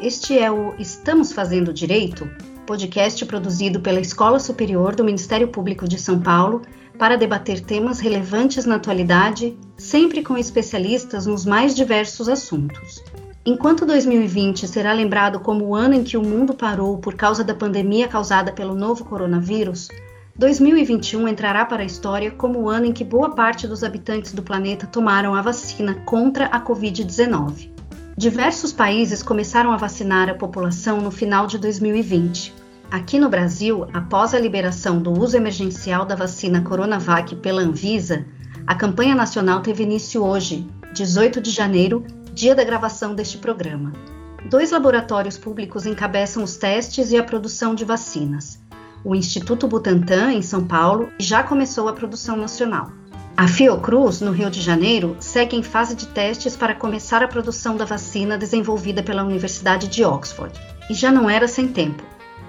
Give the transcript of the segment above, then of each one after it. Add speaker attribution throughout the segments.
Speaker 1: Este é o Estamos Fazendo Direito, podcast produzido pela Escola Superior do Ministério Público de São Paulo para debater temas relevantes na atualidade, sempre com especialistas nos mais diversos assuntos. Enquanto 2020 será lembrado como o ano em que o mundo parou por causa da pandemia causada pelo novo coronavírus, 2021 entrará para a história como o ano em que boa parte dos habitantes do planeta tomaram a vacina contra a Covid-19. Diversos países começaram a vacinar a população no final de 2020. Aqui no Brasil, após a liberação do uso emergencial da vacina Coronavac pela Anvisa, a campanha nacional teve início hoje, 18 de janeiro, dia da gravação deste programa. Dois laboratórios públicos encabeçam os testes e a produção de vacinas. O Instituto Butantan, em São Paulo, já começou a produção nacional. A Fiocruz, no Rio de Janeiro, segue em fase de testes para começar a produção da vacina desenvolvida pela Universidade de Oxford. E já não era sem tempo.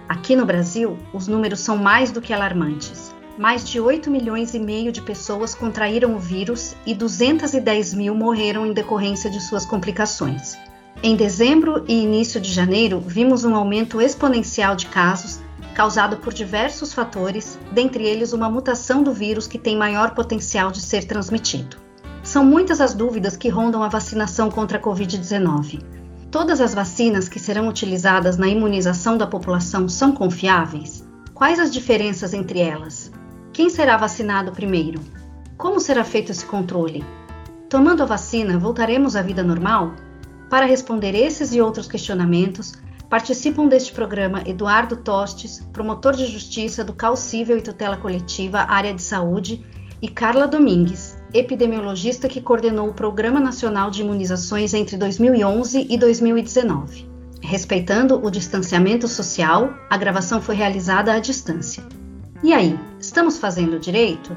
Speaker 1: Aqui no Brasil, os números são mais do que alarmantes. Mais de 8 milhões e meio de pessoas contraíram o vírus e 210 mil morreram em decorrência de suas complicações. Em dezembro e início de janeiro, vimos um aumento exponencial de casos causado por diversos fatores, dentre eles uma mutação do vírus que tem maior potencial de ser transmitido. São muitas as dúvidas que rondam a vacinação contra a Covid-19. Todas as vacinas que serão utilizadas na imunização da população são confiáveis? Quais as diferenças entre elas? Quem será vacinado primeiro? Como será feito esse controle? Tomando a vacina, voltaremos à vida normal? Para responder esses e outros questionamentos, participam deste programa Eduardo Tostes, promotor de justiça do CAL Cível e Tutela Coletiva Área de Saúde, e Carla Domingues, epidemiologista que coordenou o Programa Nacional de Imunizações entre 2011 e 2019. Respeitando o distanciamento social, a gravação foi realizada à distância. E aí, estamos fazendo direito?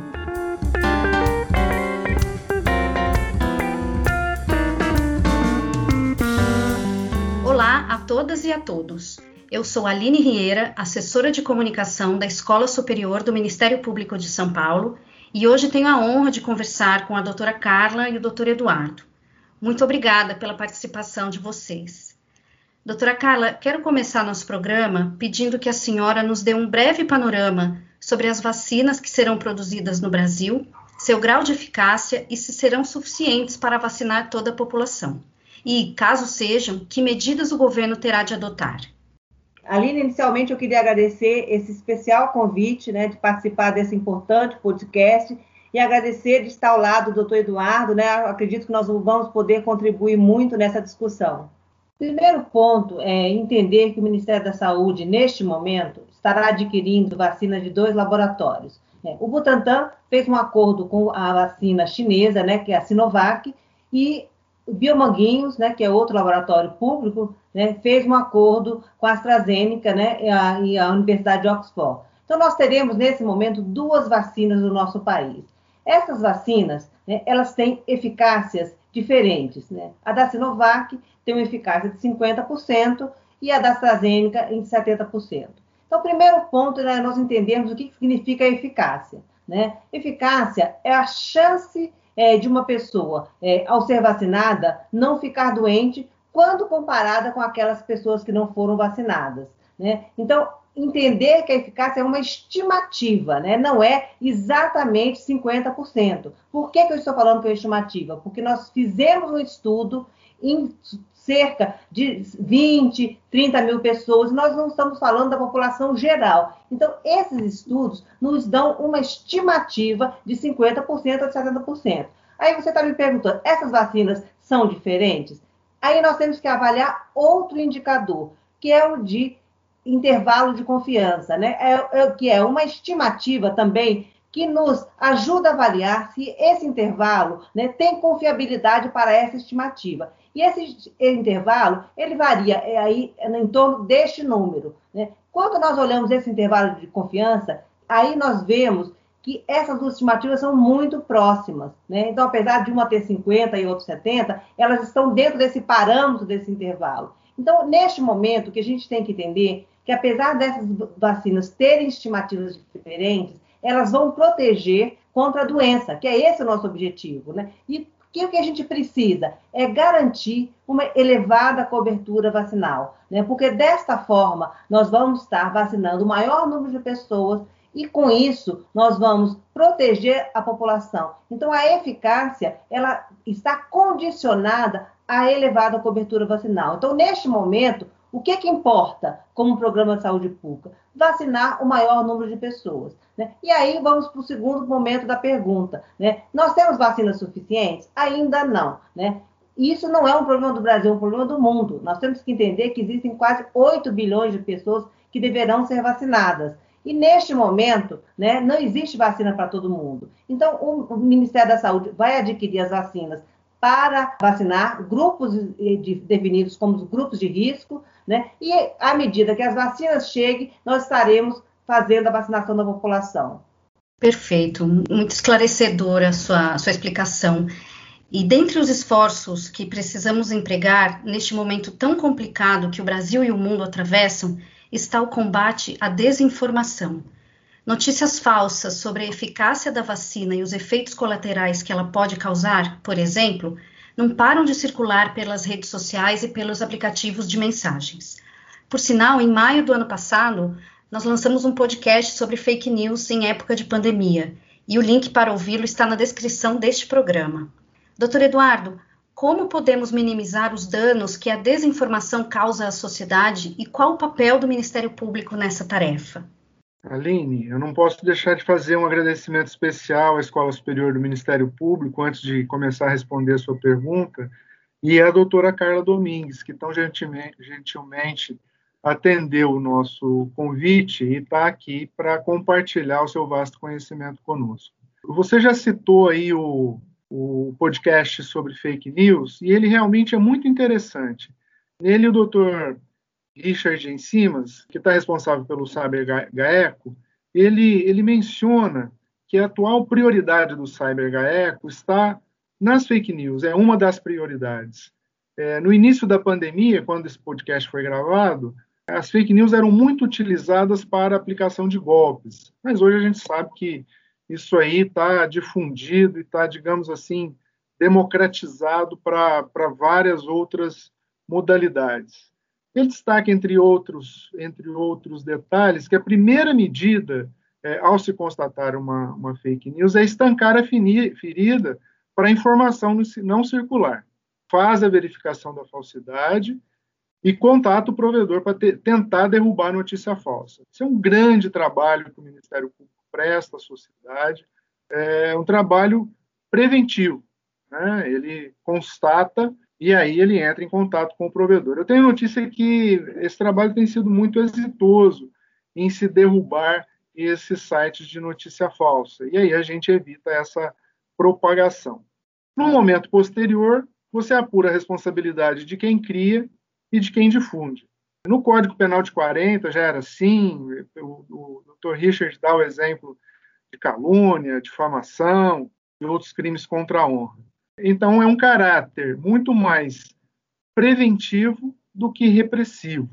Speaker 1: Todas e a todos. Eu sou Aline Rieira, assessora de comunicação da Escola Superior do Ministério Público de São Paulo e hoje tenho a honra de conversar com a doutora Carla e o doutor Eduardo. Muito obrigada pela participação de vocês. Doutora Carla, quero começar nosso programa pedindo que a senhora nos dê um breve panorama sobre as vacinas que serão produzidas no Brasil, seu grau de eficácia e se serão suficientes para vacinar toda a população. E, caso sejam, que medidas o governo terá de adotar.
Speaker 2: Aline, inicialmente eu queria agradecer esse especial convite, né, de participar desse importante podcast e agradecer de estar ao lado do doutor Eduardo, né, acredito que nós vamos poder contribuir muito nessa discussão. Primeiro ponto é entender que o Ministério da Saúde, neste momento, estará adquirindo vacinas de dois laboratórios. Né. O Butantan fez um acordo com a vacina chinesa, né, que é a Sinovac, e o Biomanguinhos, né, que é outro laboratório público, né, fez um acordo com a AstraZeneca né, e, a, e a Universidade de Oxford. Então, nós teremos, nesse momento, duas vacinas no nosso país. Essas vacinas, né, elas têm eficácias diferentes. Né? A da Sinovac tem uma eficácia de 50% e a da AstraZeneca em 70%. Então, o primeiro ponto é né, nós entendermos o que significa eficácia. Né? Eficácia é a chance é, de uma pessoa, é, ao ser vacinada, não ficar doente quando comparada com aquelas pessoas que não foram vacinadas. Né? Então, entender que a eficácia é uma estimativa, né? não é exatamente 50%. Por que, que eu estou falando que é estimativa? Porque nós fizemos um estudo em cerca de 20, 30 mil pessoas, nós não estamos falando da população geral. Então, esses estudos nos dão uma estimativa de 50% a 70%. Aí você está me perguntando, essas vacinas são diferentes? Aí nós temos que avaliar outro indicador, que é o de intervalo de confiança, né? É, é, que é uma estimativa também que nos ajuda a avaliar se esse intervalo né, tem confiabilidade para essa estimativa. E esse intervalo, ele varia é, aí em torno deste número. Né? Quando nós olhamos esse intervalo de confiança, aí nós vemos que essas duas estimativas são muito próximas. Né? Então, apesar de uma ter 50 e outra 70, elas estão dentro desse parâmetro desse intervalo. Então, neste momento, o que a gente tem que entender que apesar dessas vacinas terem estimativas diferentes, elas vão proteger contra a doença, que é esse o nosso objetivo, né? E que o que a gente precisa é garantir uma elevada cobertura vacinal, né? Porque desta forma nós vamos estar vacinando o maior número de pessoas e com isso nós vamos proteger a população. Então a eficácia ela está condicionada à elevada cobertura vacinal. Então neste momento o que, que importa como programa de saúde pública? Vacinar o maior número de pessoas. Né? E aí vamos para o segundo momento da pergunta. Né? Nós temos vacinas suficientes? Ainda não. Né? Isso não é um problema do Brasil, é um problema do mundo. Nós temos que entender que existem quase 8 bilhões de pessoas que deverão ser vacinadas. E neste momento, né, não existe vacina para todo mundo. Então, o, Ministério da Saúde vai adquirir as vacinas para vacinar grupos definidos como os grupos de risco, né? E à medida que as vacinas cheguem, nós estaremos fazendo a vacinação da população.
Speaker 1: Perfeito, muito esclarecedora a sua, a sua explicação. E dentre os esforços que precisamos empregar neste momento tão complicado que o Brasil e o mundo atravessam, está o combate à desinformação. Notícias falsas sobre a eficácia da vacina e os efeitos colaterais que ela pode causar, por exemplo, não param de circular pelas redes sociais e pelos aplicativos de mensagens. Por sinal, em maio do ano passado, nós lançamos um podcast sobre fake news em época de pandemia, e o link para ouvi-lo está na descrição deste programa. Doutor Eduardo, como podemos minimizar os danos que a desinformação causa à sociedade e qual o papel do Ministério Público nessa tarefa?
Speaker 3: Aline, eu não posso deixar de fazer um agradecimento especial à Escola Superior do Ministério Público, antes de começar a responder a sua pergunta, e à doutora Carla Domingues, que tão gentilmente, gentilmente atendeu o nosso convite e está aqui para compartilhar o seu vasto conhecimento conosco. Você já citou aí o, o podcast sobre fake news, e ele realmente é muito interessante. Nele, o doutor Richard Ensimas, que está responsável pelo Cyber GAECO, ele, ele menciona que a atual prioridade do Cyber GAECO está nas fake news, é uma das prioridades. É, no início da pandemia, quando esse podcast foi gravado, as fake news eram muito utilizadas para aplicação de golpes, mas hoje a gente sabe que isso aí está difundido e está, digamos assim, democratizado para várias outras modalidades. Ele destaca, entre outros, entre outros detalhes, que a primeira medida é, ao se constatar uma, uma, fake news é estancar a ferida para a informação não circular. Faz a verificação da falsidade e contata o provedor para tentar derrubar a notícia falsa. Isso é um grande trabalho que o Ministério Público presta à sociedade, é um trabalho preventivo. Né? Ele constata e aí ele entra em contato com o provedor. Eu tenho notícia que esse trabalho tem sido muito exitoso em se derrubar esses sites de notícia falsa, e aí a gente evita essa propagação. No momento posterior, você apura a responsabilidade de quem cria e de quem difunde. No Código Penal de 40 já era assim, o, o Dr. Richard dá o exemplo de calúnia, difamação e outros crimes contra a honra. Então, é um caráter muito mais preventivo do que repressivo.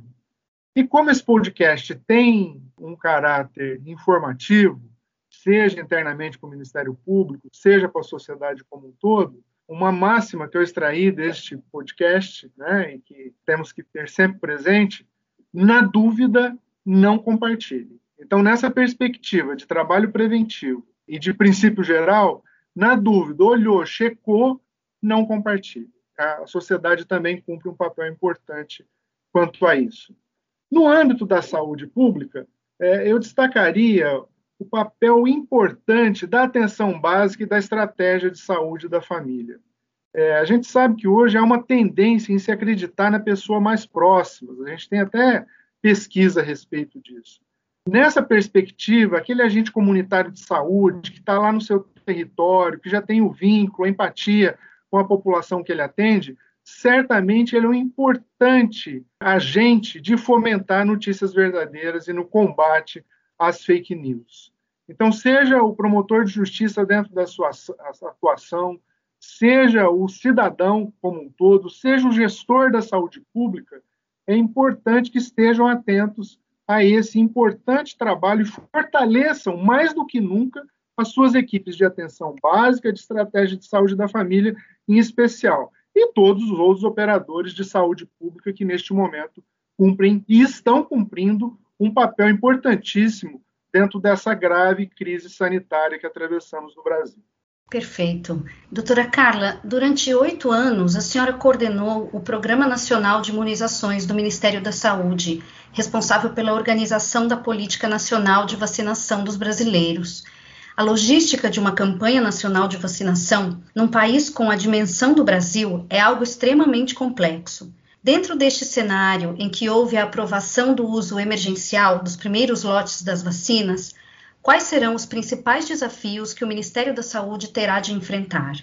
Speaker 3: E como esse podcast tem um caráter informativo, seja internamente para o Ministério Público, seja para a sociedade como um todo, uma máxima que eu extraí deste podcast, né, e que temos que ter sempre presente, na dúvida, não compartilhe. Então, nessa perspectiva de trabalho preventivo e de princípio geral, na dúvida, olhou, checou, não compartilhe. A sociedade também cumpre um papel importante quanto a isso. No âmbito da saúde pública, é, eu destacaria o papel importante da atenção básica e da estratégia de saúde da família. É, a gente sabe que hoje há uma tendência em se acreditar na pessoa mais próxima. A gente tem até pesquisa a respeito disso. Nessa perspectiva, aquele agente comunitário de saúde que está lá no seu território, que já tem o vínculo, a empatia com a população que ele atende, certamente ele é um importante agente de fomentar notícias verdadeiras e no combate às fake news. Então, seja o promotor de justiça dentro da sua atuação, seja o cidadão como um todo, seja o gestor da saúde pública, é importante que estejam atentos a esse importante trabalho e fortaleçam mais do que nunca as suas equipes de atenção básica, de estratégia de saúde da família, em especial, e todos os outros operadores de saúde pública que neste momento cumprem e estão cumprindo um papel importantíssimo dentro dessa grave crise sanitária que atravessamos no Brasil.
Speaker 1: Perfeito. Doutora Carla, durante oito anos a senhora coordenou o Programa Nacional de Imunizações do Ministério da Saúde, responsável pela organização da Política Nacional de Vacinação dos Brasileiros. A logística de uma campanha nacional de vacinação num país com a dimensão do Brasil é algo extremamente complexo. Dentro deste cenário em que houve a aprovação do uso emergencial dos primeiros lotes das vacinas, quais serão os principais desafios que o Ministério da Saúde terá de enfrentar?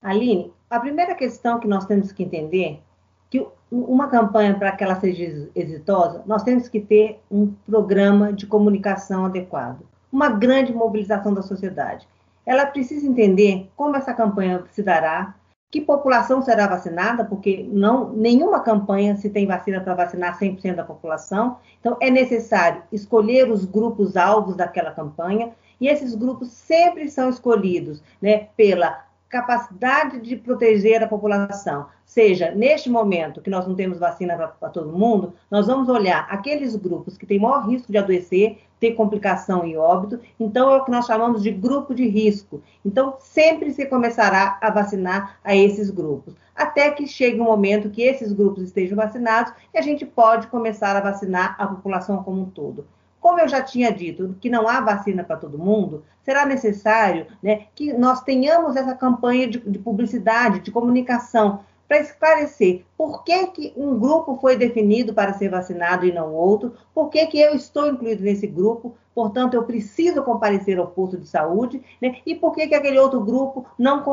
Speaker 2: Aline, a primeira questão que nós temos que entender que uma campanha para que ela seja exitosa, nós temos que ter um programa de comunicação adequado, uma grande mobilização da sociedade. Ela precisa entender como essa campanha se dará, que população será vacinada, porque não nenhuma campanha se tem vacina para vacinar 100% da população. Então, é necessário escolher os grupos alvos daquela campanha, e esses grupos sempre são escolhidos né, pela capacidade de proteger a população. Seja, neste momento que nós não temos vacina para todo mundo, nós vamos olhar aqueles grupos que têm maior risco de adoecer, ter complicação e óbito, então é o que nós chamamos de grupo de risco. Então, sempre se começará a vacinar a esses grupos, até que chegue um momento que esses grupos estejam vacinados e a gente pode começar a vacinar a população como um todo. Como eu já tinha dito, que não há vacina para todo mundo, será necessário né, que nós tenhamos essa campanha de, de publicidade, de comunicação, para esclarecer por que, que um grupo foi definido para ser vacinado e não outro, por que, que eu estou incluído nesse grupo, portanto, eu preciso comparecer ao posto de saúde, né, e por que, que aquele outro grupo não,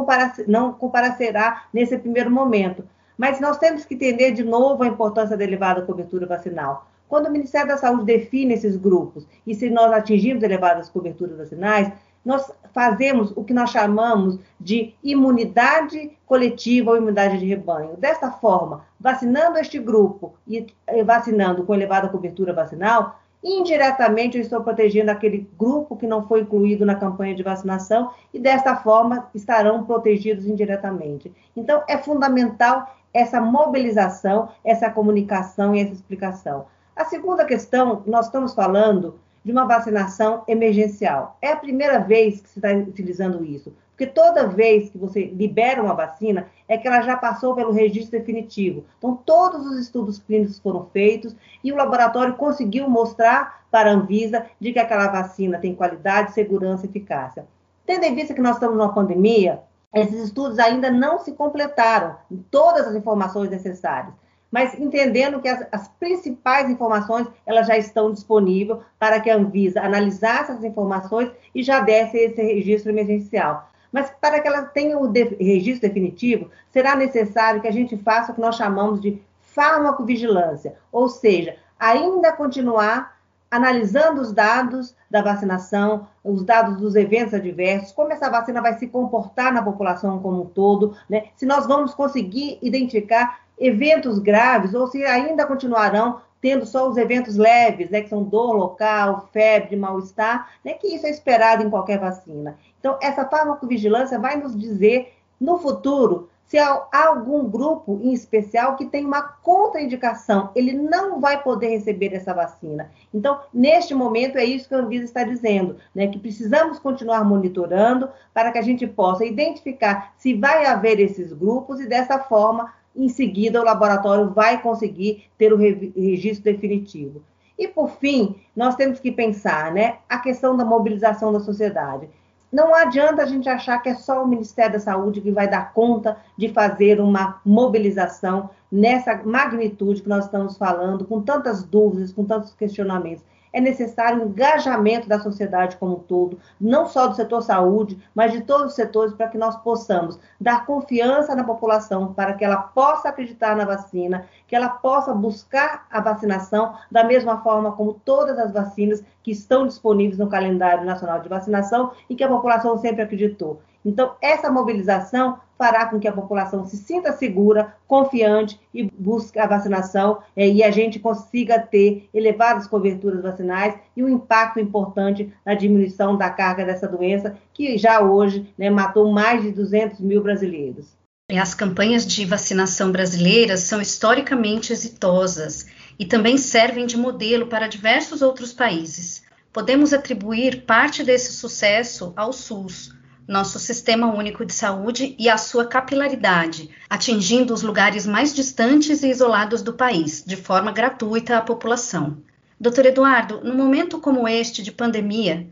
Speaker 2: não comparecerá nesse primeiro momento. Mas nós temos que entender de novo a importância da elevada cobertura vacinal. Quando o Ministério da Saúde define esses grupos e se nós atingirmos elevadas coberturas vacinais, nós fazemos o que nós chamamos de imunidade coletiva ou imunidade de rebanho. Desta forma, vacinando este grupo e vacinando com elevada cobertura vacinal, indiretamente eu estou protegendo aquele grupo que não foi incluído na campanha de vacinação e desta forma estarão protegidos indiretamente. Então, é fundamental essa mobilização, essa comunicação e essa explicação. A segunda questão, nós estamos falando de uma vacinação emergencial. É a primeira vez que se está utilizando isso, porque toda vez que você libera uma vacina, é que ela já passou pelo registro definitivo. Então, todos os estudos clínicos foram feitos e o laboratório conseguiu mostrar para a Anvisa de que aquela vacina tem qualidade, segurança e eficácia. Tendo em vista que nós estamos numa pandemia, esses estudos ainda não se completaram todas as informações necessárias mas entendendo que as, as, principais informações elas já estão disponíveis para que a Anvisa analisasse essas informações e já desse esse registro emergencial. Mas para que ela tenha o de, registro definitivo, será necessário que a gente faça o que nós chamamos de farmacovigilância, ou seja, ainda continuar analisando os dados da vacinação, os dados dos eventos adversos, como essa vacina vai se comportar na população como um todo, né? se nós vamos conseguir identificar eventos graves ou se ainda continuarão tendo só os eventos leves, né, que são dor local, febre, mal-estar, né, que isso é esperado em qualquer vacina. Então, essa farmacovigilância vai nos dizer, no futuro, se há algum grupo em especial que tem uma contraindicação, ele não vai poder receber essa vacina. Então, neste momento, é isso que a Anvisa está dizendo, né, que precisamos continuar monitorando para que a gente possa identificar se vai haver esses grupos e, dessa forma, em seguida o laboratório vai conseguir ter o registro definitivo. E por fim, nós temos que pensar, né, a questão da mobilização da sociedade. Não adianta a gente achar que é só o Ministério da Saúde que vai dar conta de fazer uma mobilização nessa magnitude que nós estamos falando, com tantas dúvidas, com tantos questionamentos é necessário um engajamento da sociedade como um todo, não só do setor saúde, mas de todos os setores, para que nós possamos dar confiança na população, para que ela possa acreditar na vacina, que ela possa buscar a vacinação da mesma forma como todas as vacinas que estão disponíveis no calendário nacional de vacinação e que a população sempre acreditou. Então, essa mobilização fará com que a população se sinta segura, confiante e busque a vacinação é, e a gente consiga ter elevadas coberturas vacinais e um impacto importante na diminuição da carga dessa doença, que já hoje né, matou mais de 200 mil brasileiros.
Speaker 1: As campanhas de vacinação brasileiras são historicamente exitosas e também servem de modelo para diversos outros países. Podemos atribuir parte desse sucesso ao SUS, nosso Sistema Único de Saúde e a sua capilaridade, atingindo os lugares mais distantes e isolados do país, de forma gratuita à população. Doutor Eduardo, num momento como este de pandemia,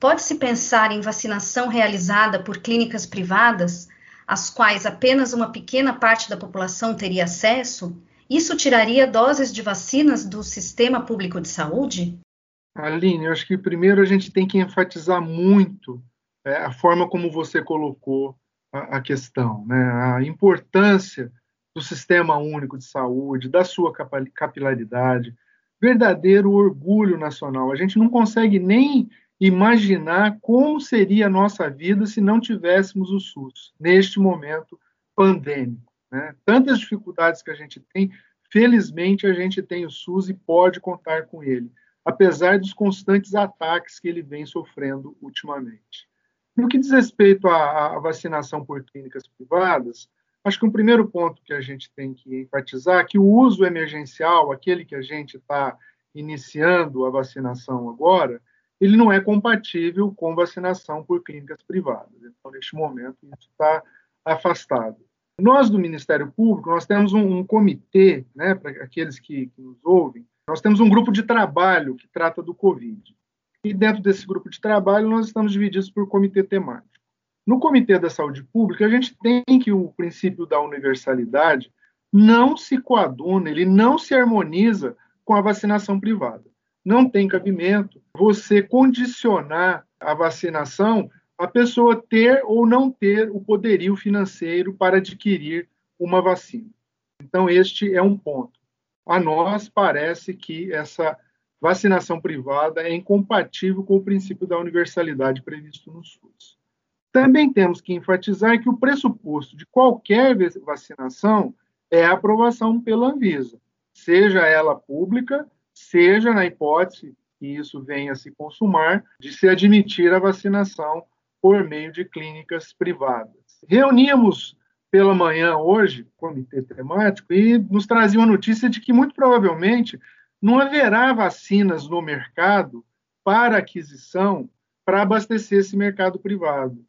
Speaker 1: pode-se pensar em vacinação realizada por clínicas privadas, às quais apenas uma pequena parte da população teria acesso? Isso tiraria doses de vacinas do sistema público de saúde?
Speaker 3: Aline, eu acho que primeiro a gente tem que enfatizar muito é, a forma como você colocou a, a questão, né? a importância do sistema único de saúde, da sua capilaridade, verdadeiro orgulho nacional. A gente não consegue nem imaginar como seria a nossa vida se não tivéssemos o SUS neste momento pandêmico. Né? Tantas dificuldades que a gente tem, felizmente a gente tem o SUS e pode contar com ele, apesar dos constantes ataques que ele vem sofrendo ultimamente. No que diz respeito à, à vacinação por clínicas privadas, acho que um primeiro ponto que a gente tem que enfatizar é que o uso emergencial, aquele que a gente está iniciando a vacinação agora, ele não é compatível com vacinação por clínicas privadas. Então, neste momento, isso está afastado. Nós, do Ministério Público, nós temos um, um comitê, né, para aqueles que, que nos ouvem, nós temos um grupo de trabalho que trata do Covid. E dentro desse grupo de trabalho, nós estamos divididos por comitê temático. No Comitê da Saúde Pública, a gente tem que o princípio da universalidade não se coaduna, ele não se harmoniza com a vacinação privada. Não tem cabimento você condicionar a vacinação a pessoa ter ou não ter o poderio financeiro para adquirir uma vacina. Então, este é um ponto. A nós parece que essa vacinação privada é incompatível com o princípio da universalidade previsto no SUS. Também temos que enfatizar que o pressuposto de qualquer vacinação é a aprovação pela Anvisa, seja ela pública, seja na hipótese que isso venha a se consumar, de se admitir a vacinação por meio de clínicas privadas. Reuníamos pela manhã hoje, comitê temático, e nos trazia uma notícia de que muito provavelmente não haverá vacinas no mercado para aquisição para abastecer esse mercado privado.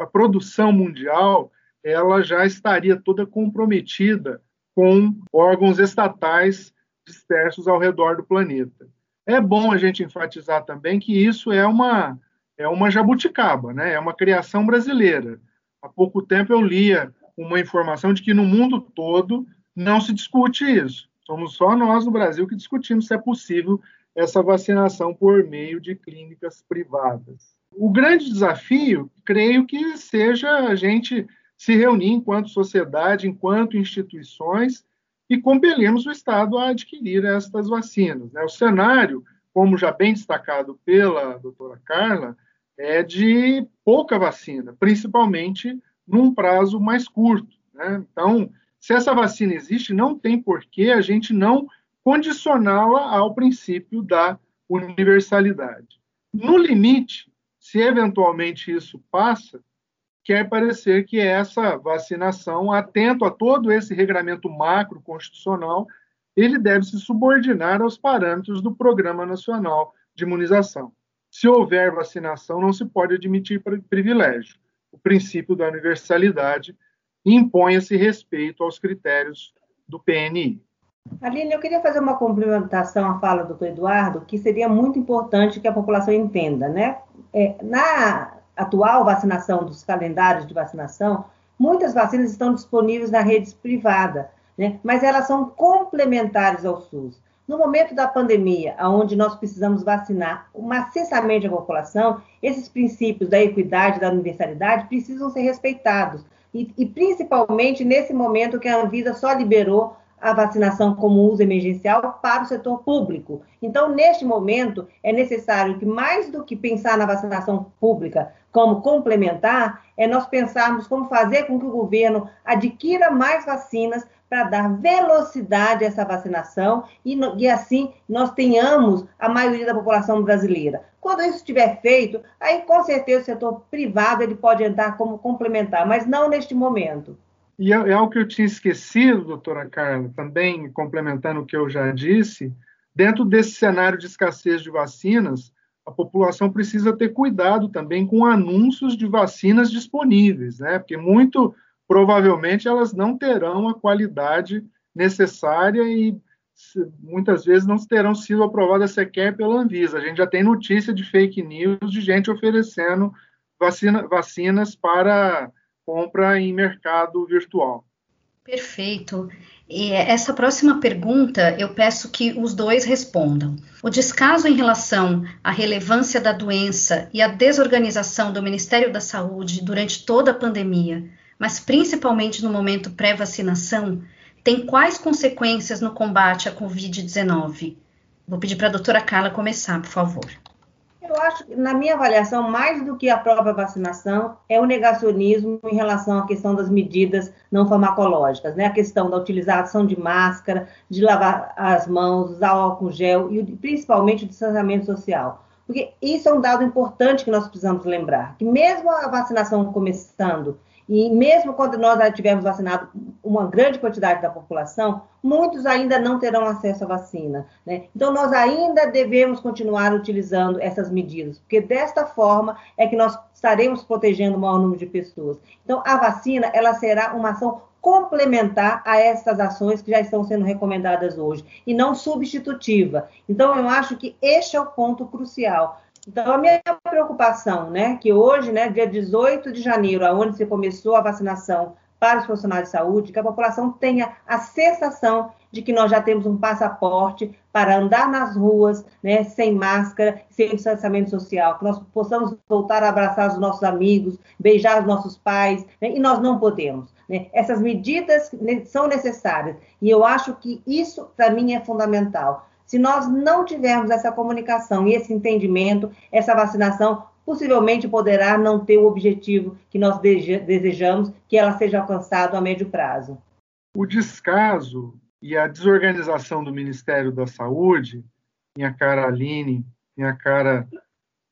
Speaker 3: A produção mundial ela já estaria toda comprometida com órgãos estatais dispersos ao redor do planeta. É bom a gente enfatizar também que isso é uma é uma jabuticaba, né? É uma criação brasileira. Há pouco tempo eu lia uma informação de que no mundo todo não se discute isso. Somos só nós no Brasil que discutimos se é possível essa vacinação por meio de clínicas privadas. O grande desafio, creio que seja a gente se reunir enquanto sociedade, enquanto instituições e compelirmos o Estado a adquirir estas vacinas. Né? O cenário, como já bem destacado pela doutora Carla, é de pouca vacina, principalmente num prazo mais curto. Né? Então, se essa vacina existe, não tem por que a gente não condicioná-la ao princípio da universalidade. No limite, se eventualmente isso passa, quer parecer que essa vacinação, atento a todo esse regramento macro constitucional, ele deve se subordinar aos parâmetros do Programa Nacional de Imunização. Se houver vacinação, não se pode admitir privilégio. O princípio da universalidade impõe esse respeito aos critérios do PNI.
Speaker 2: Aline, eu queria fazer uma complementação à fala do doutor Eduardo, que seria muito importante que a população entenda, né? É, na atual vacinação dos calendários de vacinação, muitas vacinas estão disponíveis na rede privada, né? mas elas são complementares ao SUS. No momento da pandemia, onde nós precisamos vacinar maciçamente a população, esses princípios da equidade, da universalidade precisam ser respeitados e, e, principalmente nesse momento que a Anvisa só liberou a vacinação como uso emergencial para o setor público. Então, neste momento, é necessário que, mais do que pensar na vacinação pública como complementar, é nós pensarmos como fazer com que o governo adquira mais vacinas para dar velocidade a essa vacinação e, e, assim nós tenhamos a maioria da população brasileira. Quando isso estiver feito, aí com certeza o setor privado ele pode entrar como complementar, mas não neste momento.
Speaker 3: E é, é algo que eu tinha esquecido, doutora Carla, também complementando o que eu já disse, dentro desse cenário de escassez de vacinas, a população precisa ter cuidado também com anúncios de vacinas disponíveis, né? Porque muito provavelmente elas não terão a qualidade necessária e muitas vezes não terão sido aprovadas sequer pela Anvisa. A gente já tem notícia de fake news de gente oferecendo vacina, vacinas para compra em mercado virtual.
Speaker 1: Perfeito. E essa próxima pergunta eu peço que os dois respondam. O descaso em relação à relevância da doença e à desorganização do Ministério da Saúde durante toda a pandemia, mas principalmente no momento pré-vacinação, tem quais consequências no combate à Covid-19? Vou pedir para a doutora Carla começar, por favor.
Speaker 2: Eu acho na minha avaliação, mais do que a própria vacinação, é o negacionismo em relação à questão das medidas não farmacológicas, né? A questão da utilização de máscara, de lavar as mãos, usar álcool gel e principalmente o distanciamento social. Porque isso é um dado importante que nós precisamos lembrar, que mesmo a vacinação começando e mesmo quando nós já tivermos vacinado uma grande quantidade da população, muitos ainda não terão acesso à vacina. Né? Então, nós ainda devemos continuar utilizando essas medidas, porque desta forma é que nós estaremos protegendo o maior número de pessoas. Então, a vacina ela será uma ação complementar a essas ações que já estão sendo recomendadas hoje, e não substitutiva. Então, eu acho que este é o ponto crucial. Então, a minha preocupação, né, que hoje, né, dia 18 de janeiro, aonde se começou a vacinação para os profissionais de saúde, que a população tenha a sensação de que nós já temos um passaporte para andar nas ruas, né, sem máscara, sem distanciamento social, que nós possamos voltar a abraçar os nossos amigos, beijar os nossos pais, né, e nós não podemos. Né? Essas medidas são necessárias, e eu acho que isso, para mim, é fundamental. Se nós não tivermos essa comunicação e esse entendimento, essa vacinação possivelmente poderá não ter o objetivo que nós desejamos, que ela seja alcançada a médio prazo.
Speaker 3: O descaso e a desorganização do Ministério da Saúde, minha cara Aline, minha cara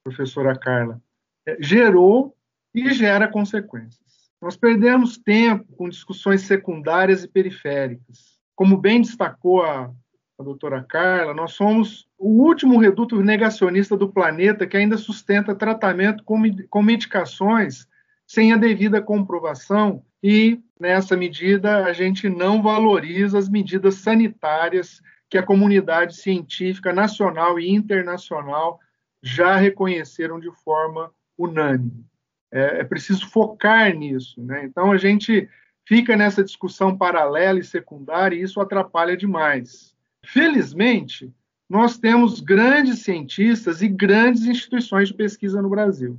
Speaker 3: professora Carla, é, gerou e gera consequências. Nós perdemos tempo com discussões secundárias e periféricas. Como bem destacou a a doutora Carla, nós somos o último reduto negacionista do planeta que ainda sustenta tratamento com, com medicações sem a devida comprovação e, nessa medida, a gente não valoriza as medidas sanitárias que a comunidade científica nacional e internacional já reconheceram de forma unânime. É, é preciso focar nisso. Né? Então, a gente fica nessa discussão paralela e secundária e isso atrapalha demais. Felizmente, nós temos grandes cientistas e grandes instituições de pesquisa no Brasil.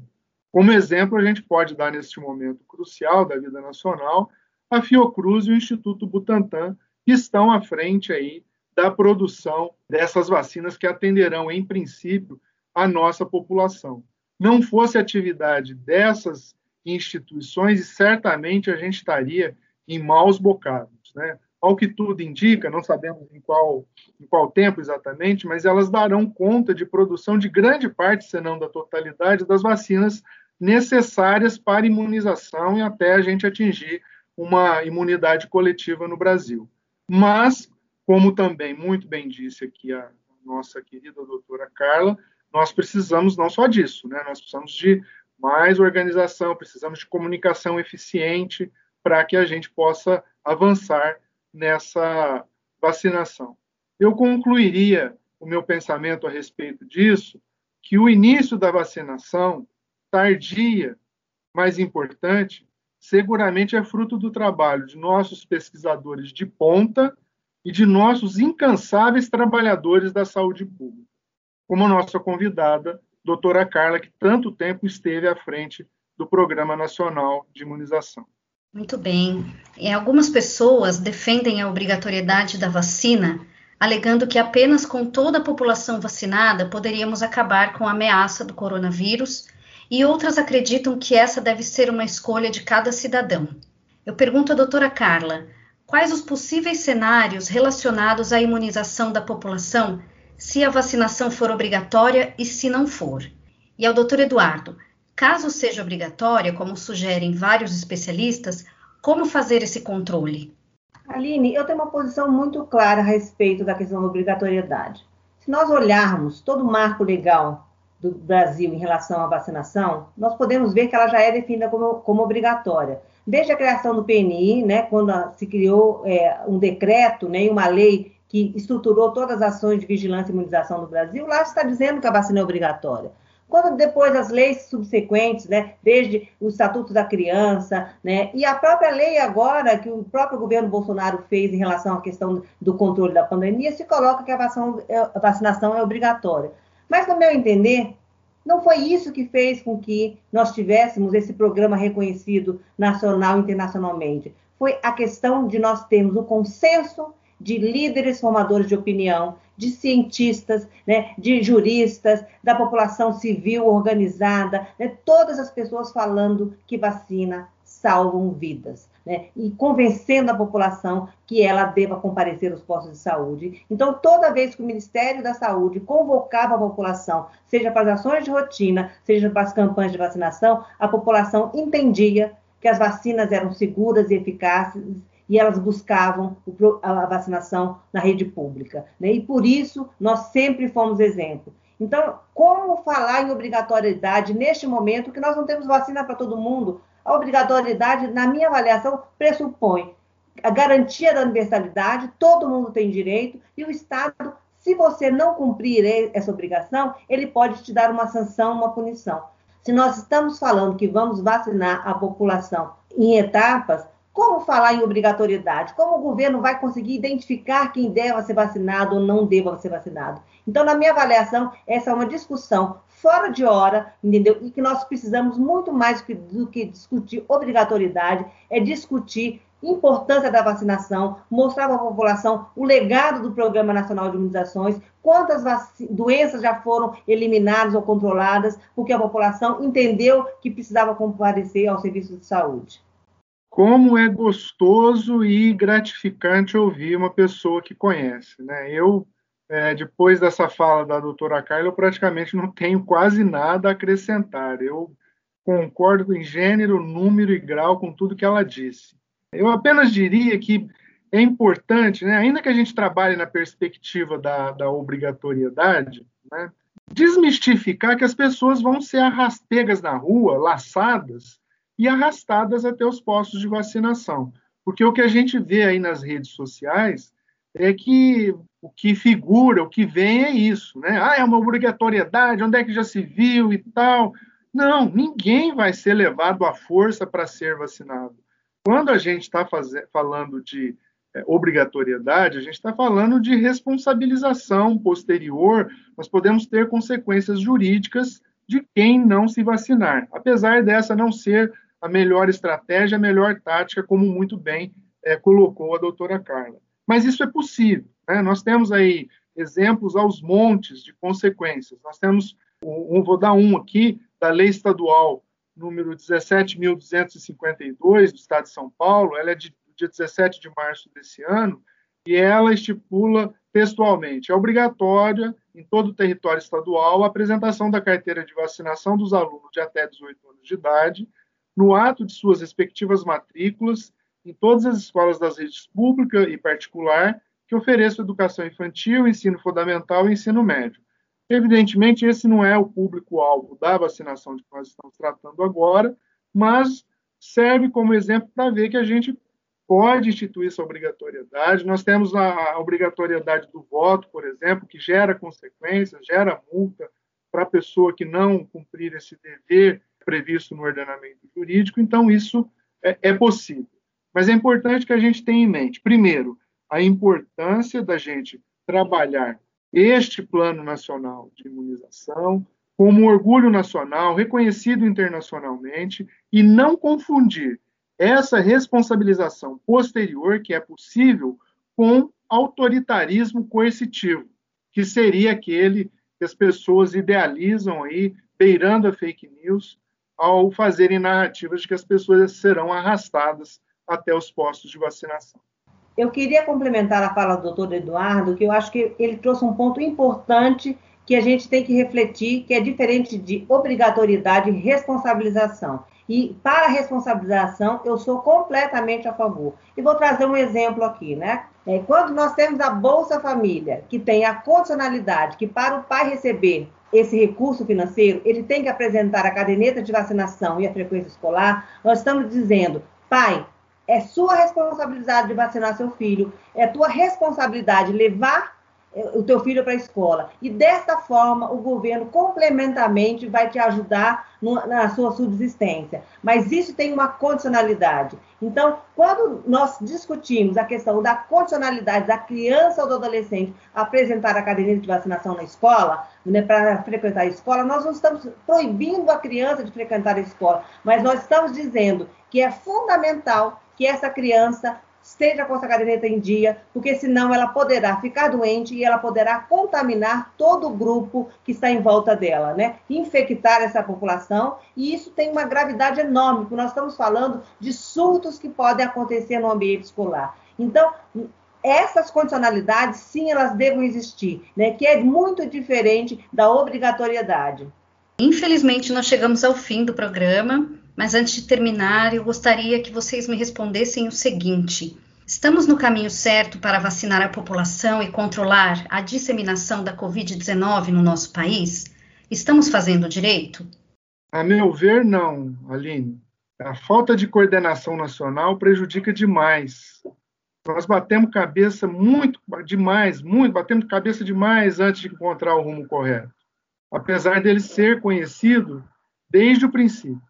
Speaker 3: Como exemplo, a gente pode dar neste momento crucial da vida nacional a Fiocruz e o Instituto Butantan, que estão à frente aí da produção dessas vacinas que atenderão, em princípio, a nossa população. Não fosse a atividade dessas instituições, certamente a gente estaria em maus bocados. Né? Ao que tudo indica, não sabemos em qual, em qual tempo exatamente, mas elas darão conta de produção de grande parte, se não da totalidade, das vacinas necessárias para imunização e até a gente atingir uma imunidade coletiva no Brasil. Mas, como também muito bem disse aqui a nossa querida doutora Carla, nós precisamos não só disso, né? nós precisamos de mais organização, precisamos de comunicação eficiente para que a gente possa avançar nessa vacinação. Eu concluiria o meu pensamento a respeito disso, que o início da vacinação, tardia, mas importante, seguramente é fruto do trabalho de nossos pesquisadores de ponta e de nossos incansáveis trabalhadores da saúde pública, como nossa convidada, doutora Carla, que tanto tempo esteve à frente do Programa Nacional de Imunização.
Speaker 1: Muito bem. E algumas pessoas defendem a obrigatoriedade da vacina, alegando que apenas com toda a população vacinada poderíamos acabar com a ameaça do coronavírus, e outras acreditam que essa deve ser uma escolha de cada cidadão. Eu pergunto à doutora Carla, quais os possíveis cenários relacionados à imunização da população se a vacinação for obrigatória e se não for? E ao doutor Eduardo, Caso seja obrigatória, como sugerem vários especialistas, como fazer esse controle?
Speaker 2: Aline, eu tenho uma posição muito clara a respeito da questão da obrigatoriedade. Se nós olharmos todo o marco legal do Brasil em relação à vacinação, nós podemos ver que ela já é definida como, como obrigatória. Desde a criação do PNI, né, quando se criou é, um decreto né, e uma lei que estruturou todas as ações de vigilância e imunização no Brasil, lá está dizendo que a vacina é obrigatória. Quando depois as leis subsequentes, né, desde o Estatuto da Criança, né, e a própria lei agora que o próprio governo Bolsonaro fez em relação à questão do controle da pandemia, se coloca que a vacinação, a vacinação é obrigatória. Mas, no meu entender, não foi isso que fez com que nós tivéssemos esse programa reconhecido nacional e internacionalmente. Foi a questão de nós termos o consenso de líderes formadores de opinião, de cientistas, né, de juristas, da população civil organizada, né, todas as pessoas falando que vacina salvam vidas. Né, e convencendo a população que ela deva comparecer aos postos de saúde. Então, toda vez que o Ministério da Saúde convocava a população, seja para as ações de rotina, seja para as campanhas de vacinação, a população entendia que as vacinas eram seguras e eficazes e elas buscavam a vacinação na rede pública. Né? E por isso nós sempre fomos exemplo. Então, como falar em obrigatoriedade neste momento que nós não temos vacina para todo mundo? A obrigatoriedade, na minha avaliação, pressupõe a garantia da universalidade, todo mundo tem direito, e o Estado, se você não cumprir essa obrigação, ele pode te dar uma sanção, uma punição. Se nós estamos falando que vamos vacinar a população em etapas, como falar em obrigatoriedade? Como o governo vai conseguir identificar quem deve ser vacinado ou não deva ser vacinado? Então, na minha avaliação, essa é uma discussão fora de hora, entendeu? E que nós precisamos muito mais do que discutir obrigatoriedade, é discutir importância da vacinação, mostrar para a população o legado do Programa Nacional de Imunizações, quantas doenças já foram eliminadas ou controladas, porque a população entendeu que precisava comparecer ao serviço de saúde
Speaker 3: como é gostoso e gratificante ouvir uma pessoa que conhece. Né? Eu, é, depois dessa fala da doutora Carla, eu praticamente não tenho quase nada a acrescentar. Eu concordo em gênero, número e grau com tudo que ela disse. Eu apenas diria que é importante, né, ainda que a gente trabalhe na perspectiva da, da obrigatoriedade, né, desmistificar que as pessoas vão ser arrastegas na rua, laçadas, e arrastadas até os postos de vacinação. Porque o que a gente vê aí nas redes sociais é que o que figura, o que vem é isso, né? Ah, é uma obrigatoriedade, onde é que já se viu e tal. Não, ninguém vai ser levado à força para ser vacinado. Quando a gente está falando de é, obrigatoriedade, a gente está falando de responsabilização posterior, nós podemos ter consequências jurídicas de quem não se vacinar, apesar dessa não ser a melhor estratégia, a melhor tática, como muito bem é, colocou a doutora Carla. Mas isso é possível. Né? Nós temos aí exemplos aos montes de consequências. Nós temos, um, vou dar um aqui, da lei estadual número 17.252 do Estado de São Paulo, ela é de dia 17 de março desse ano, e ela estipula textualmente: é obrigatória em todo o território estadual a apresentação da carteira de vacinação dos alunos de até 18 anos de idade no ato de suas respectivas matrículas em todas as escolas das redes pública e particular que ofereçam educação infantil, ensino fundamental e ensino médio. Evidentemente, esse não é o público-alvo da vacinação de que nós estamos tratando agora, mas serve como exemplo para ver que a gente pode instituir essa obrigatoriedade. Nós temos a, obrigatoriedade do voto, por exemplo, que gera consequências, gera multa para a pessoa que não cumprir esse dever previsto no ordenamento jurídico, então isso é, é possível. Mas é importante que a gente tenha em mente, primeiro, a importância da gente trabalhar este plano nacional de imunização como orgulho nacional, reconhecido internacionalmente, e não confundir essa responsabilização posterior que é possível com autoritarismo coercitivo, que seria aquele que as pessoas idealizam aí, beirando a fake news, ao fazerem narrativas de que as pessoas serão arrastadas até os postos de vacinação.
Speaker 2: Eu queria complementar a fala do doutor Eduardo, que eu acho que ele trouxe um ponto importante que a gente tem que refletir, que é diferente de obrigatoriedade e responsabilização. E para a responsabilização, eu sou completamente a favor. E vou trazer um exemplo aqui, né? É, quando nós temos a Bolsa Família, que tem a condicionalidade que para o pai receber esse recurso financeiro, ele tem que apresentar a caderneta de vacinação e a frequência escolar, nós estamos dizendo, pai, é sua responsabilidade de vacinar seu filho, é tua responsabilidade levar o teu filho para a escola. E desta forma, o governo complementarmente vai te ajudar na sua subsistência. Mas isso tem uma condicionalidade. Então, quando nós discutimos a questão da condicionalidade da criança ou do adolescente apresentar a caderneta de vacinação na escola, né, para frequentar a escola, nós não estamos proibindo a criança de frequentar a escola, mas nós estamos dizendo que é fundamental que essa criança esteja com essa caderneta em dia, porque senão ela poderá ficar doente e ela poderá contaminar todo o grupo que está em volta dela, né? Infectar essa população, e isso tem uma gravidade enorme, porque nós estamos falando de surtos que podem acontecer no ambiente escolar. Então, essas condicionalidades, sim, elas devem existir, né? Que é muito diferente da obrigatoriedade.
Speaker 1: Infelizmente, nós chegamos ao fim do programa. Mas antes de terminar, eu gostaria que vocês me respondessem o seguinte: estamos no caminho certo para vacinar a população e controlar a disseminação da Covid-19 no nosso país? Estamos fazendo direito?
Speaker 3: A meu ver, não, Aline. A falta de coordenação nacional prejudica demais. Nós batemos cabeça muito demais, muito, batemos cabeça demais antes de encontrar o rumo correto. Apesar dele ser conhecido desde o princípio.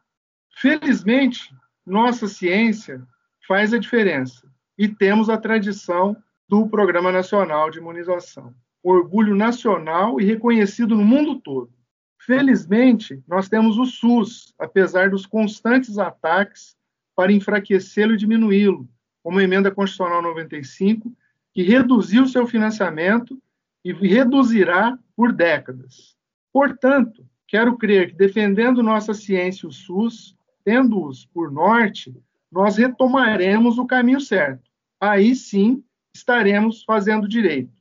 Speaker 3: Felizmente, nossa ciência faz a diferença e temos a tradição do Programa Nacional de Imunização, orgulho nacional e reconhecido no mundo todo. Felizmente, nós temos o SUS, apesar dos constantes ataques para enfraquecê-lo e diminuí-lo, como a Emenda Constitucional 95, que reduziu seu financiamento e reduzirá por décadas. Portanto, quero crer que, defendendo nossa ciência e o SUS, tendo-os por norte, nós retomaremos o caminho certo. Aí sim estaremos fazendo direito.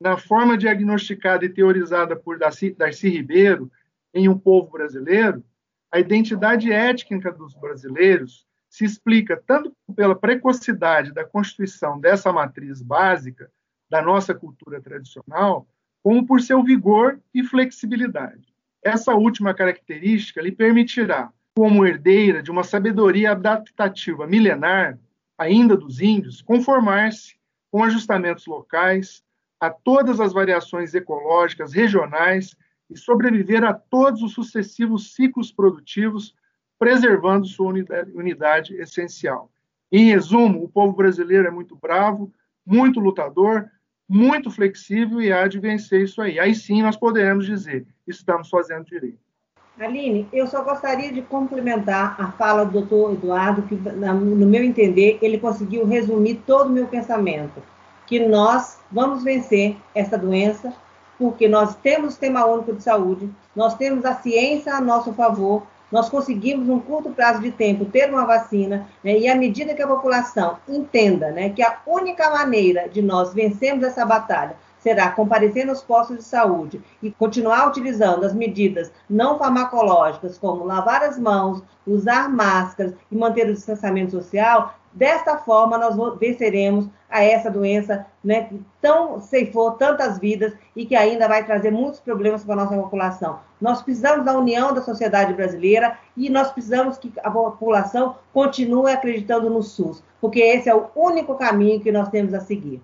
Speaker 3: Na forma diagnosticada e teorizada por Darcy, Darcy Ribeiro, em Um Povo Brasileiro, a identidade étnica dos brasileiros se explica tanto pela precocidade da constituição dessa matriz básica da nossa cultura tradicional, como por seu vigor e flexibilidade. Essa última característica lhe permitirá como herdeira de uma sabedoria adaptativa milenar, ainda dos índios, conformar-se com ajustamentos locais a todas as variações ecológicas regionais e sobreviver a todos os sucessivos ciclos produtivos, preservando sua unidade, unidade essencial. Em resumo, o povo brasileiro é muito bravo, muito lutador, muito flexível e há de vencer isso aí. Aí sim nós poderemos dizer: estamos fazendo direito.
Speaker 2: Aline, eu só gostaria de complementar a fala do doutor Eduardo, que, no meu entender, ele conseguiu resumir todo o meu pensamento, que nós vamos vencer essa doença, porque nós temos o Sistema Único de Saúde, nós temos a ciência a nosso favor, nós conseguimos, num curto prazo de tempo, ter uma vacina, né, e à medida que a população entenda né, que a única maneira de nós vencermos essa batalha será comparecer nos postos de saúde e continuar utilizando as medidas não farmacológicas, como lavar as mãos, usar máscaras e manter o distanciamento social, desta forma nós venceremos a essa doença né, que tão ceifou tantas vidas e que ainda vai trazer muitos problemas para a nossa população. Nós precisamos da união da sociedade brasileira e nós precisamos que a população continue acreditando no SUS, porque esse é o único caminho que nós temos a seguir.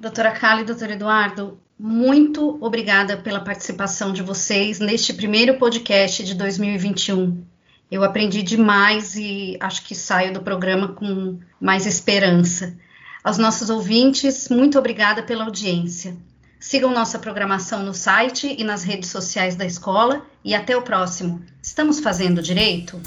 Speaker 1: Doutora Kali e doutor Eduardo, muito obrigada pela participação de vocês neste primeiro podcast de 2021. Eu aprendi demais e acho que saio do programa com mais esperança. Aos nossos ouvintes, muito obrigada pela audiência. Sigam nossa programação no site e nas redes sociais da escola e até o próximo. Estamos fazendo direito?